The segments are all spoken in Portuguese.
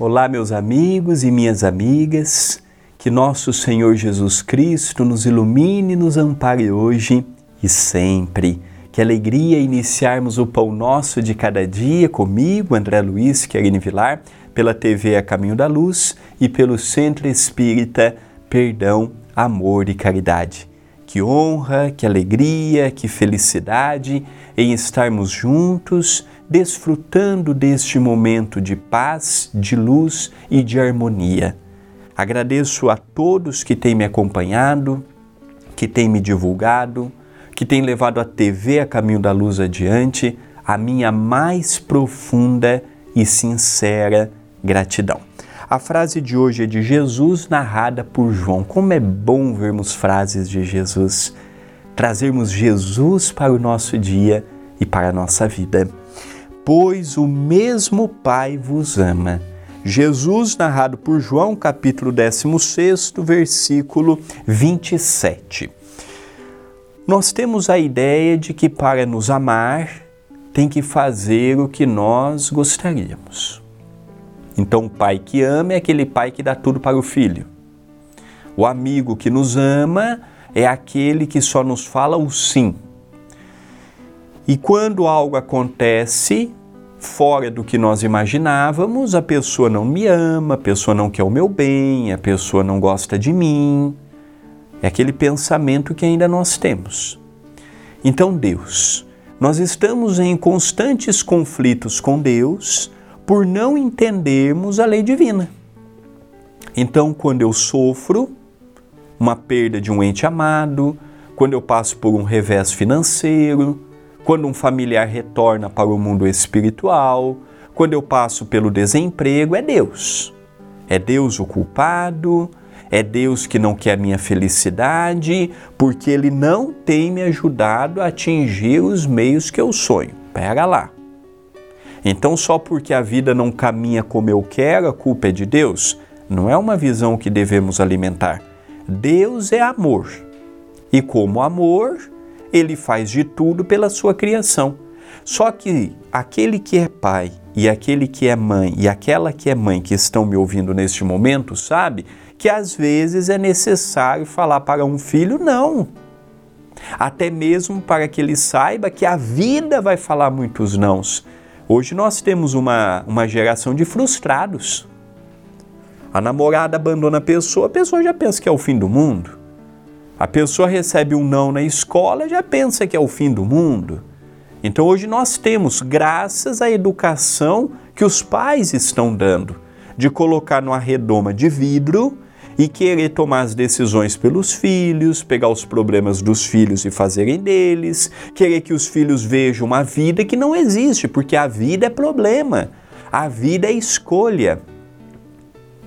Olá, meus amigos e minhas amigas. Que nosso Senhor Jesus Cristo nos ilumine e nos ampare hoje e sempre. Que alegria iniciarmos o Pão Nosso de cada dia comigo, André Luiz Querine Vilar, pela TV A Caminho da Luz e pelo Centro Espírita Perdão, Amor e Caridade. Que honra, que alegria, que felicidade em estarmos juntos desfrutando deste momento de paz, de luz e de harmonia. Agradeço a todos que têm me acompanhado, que têm me divulgado, que têm levado a TV a caminho da luz adiante, a minha mais profunda e sincera gratidão. A frase de hoje é de Jesus, narrada por João. Como é bom vermos frases de Jesus, trazermos Jesus para o nosso dia e para a nossa vida pois o mesmo Pai vos ama. Jesus, narrado por João, capítulo 16, versículo 27. Nós temos a ideia de que para nos amar tem que fazer o que nós gostaríamos. Então, o pai que ama é aquele pai que dá tudo para o filho. O amigo que nos ama é aquele que só nos fala o sim. E quando algo acontece, fora do que nós imaginávamos, a pessoa não me ama, a pessoa não quer o meu bem, a pessoa não gosta de mim. É aquele pensamento que ainda nós temos. Então, Deus, nós estamos em constantes conflitos com Deus por não entendermos a lei divina. Então, quando eu sofro uma perda de um ente amado, quando eu passo por um revés financeiro, quando um familiar retorna para o mundo espiritual, quando eu passo pelo desemprego, é Deus. É Deus o culpado, é Deus que não quer minha felicidade, porque Ele não tem me ajudado a atingir os meios que eu sonho. Pera lá. Então, só porque a vida não caminha como eu quero, a culpa é de Deus? Não é uma visão que devemos alimentar. Deus é amor. E como amor, ele faz de tudo pela sua criação. Só que aquele que é pai e aquele que é mãe e aquela que é mãe que estão me ouvindo neste momento, sabe que às vezes é necessário falar para um filho não. Até mesmo para que ele saiba que a vida vai falar muitos nãos. Hoje nós temos uma, uma geração de frustrados. A namorada abandona a pessoa, a pessoa já pensa que é o fim do mundo. A pessoa recebe um não na escola já pensa que é o fim do mundo. Então hoje nós temos, graças à educação que os pais estão dando, de colocar numa redoma de vidro e querer tomar as decisões pelos filhos, pegar os problemas dos filhos e fazerem deles, querer que os filhos vejam uma vida que não existe, porque a vida é problema, a vida é escolha.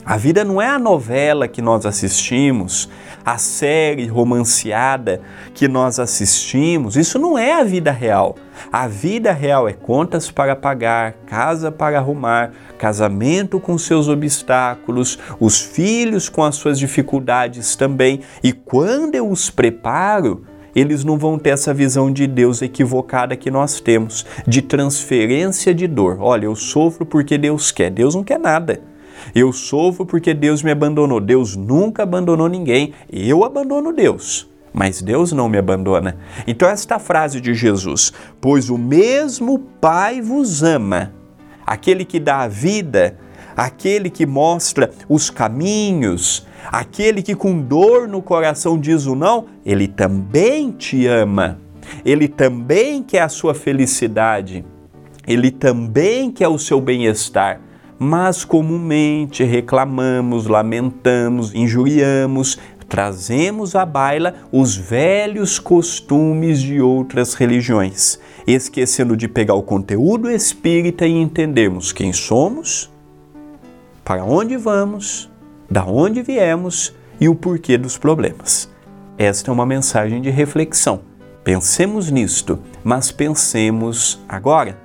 A vida não é a novela que nós assistimos, a série romanceada que nós assistimos. Isso não é a vida real. A vida real é contas para pagar, casa para arrumar, casamento com seus obstáculos, os filhos com as suas dificuldades também. E quando eu os preparo, eles não vão ter essa visão de Deus equivocada que nós temos, de transferência de dor. Olha, eu sofro porque Deus quer. Deus não quer nada. Eu sofro porque Deus me abandonou. Deus nunca abandonou ninguém. Eu abandono Deus. Mas Deus não me abandona. Então, esta frase de Jesus: Pois o mesmo Pai vos ama, aquele que dá a vida, aquele que mostra os caminhos, aquele que com dor no coração diz o não, ele também te ama. Ele também quer a sua felicidade. Ele também quer o seu bem-estar mas comumente reclamamos, lamentamos, injuriamos, trazemos à baila os velhos costumes de outras religiões, esquecendo de pegar o conteúdo espírita e entendermos quem somos, para onde vamos, da onde viemos e o porquê dos problemas. Esta é uma mensagem de reflexão. Pensemos nisto, mas pensemos agora.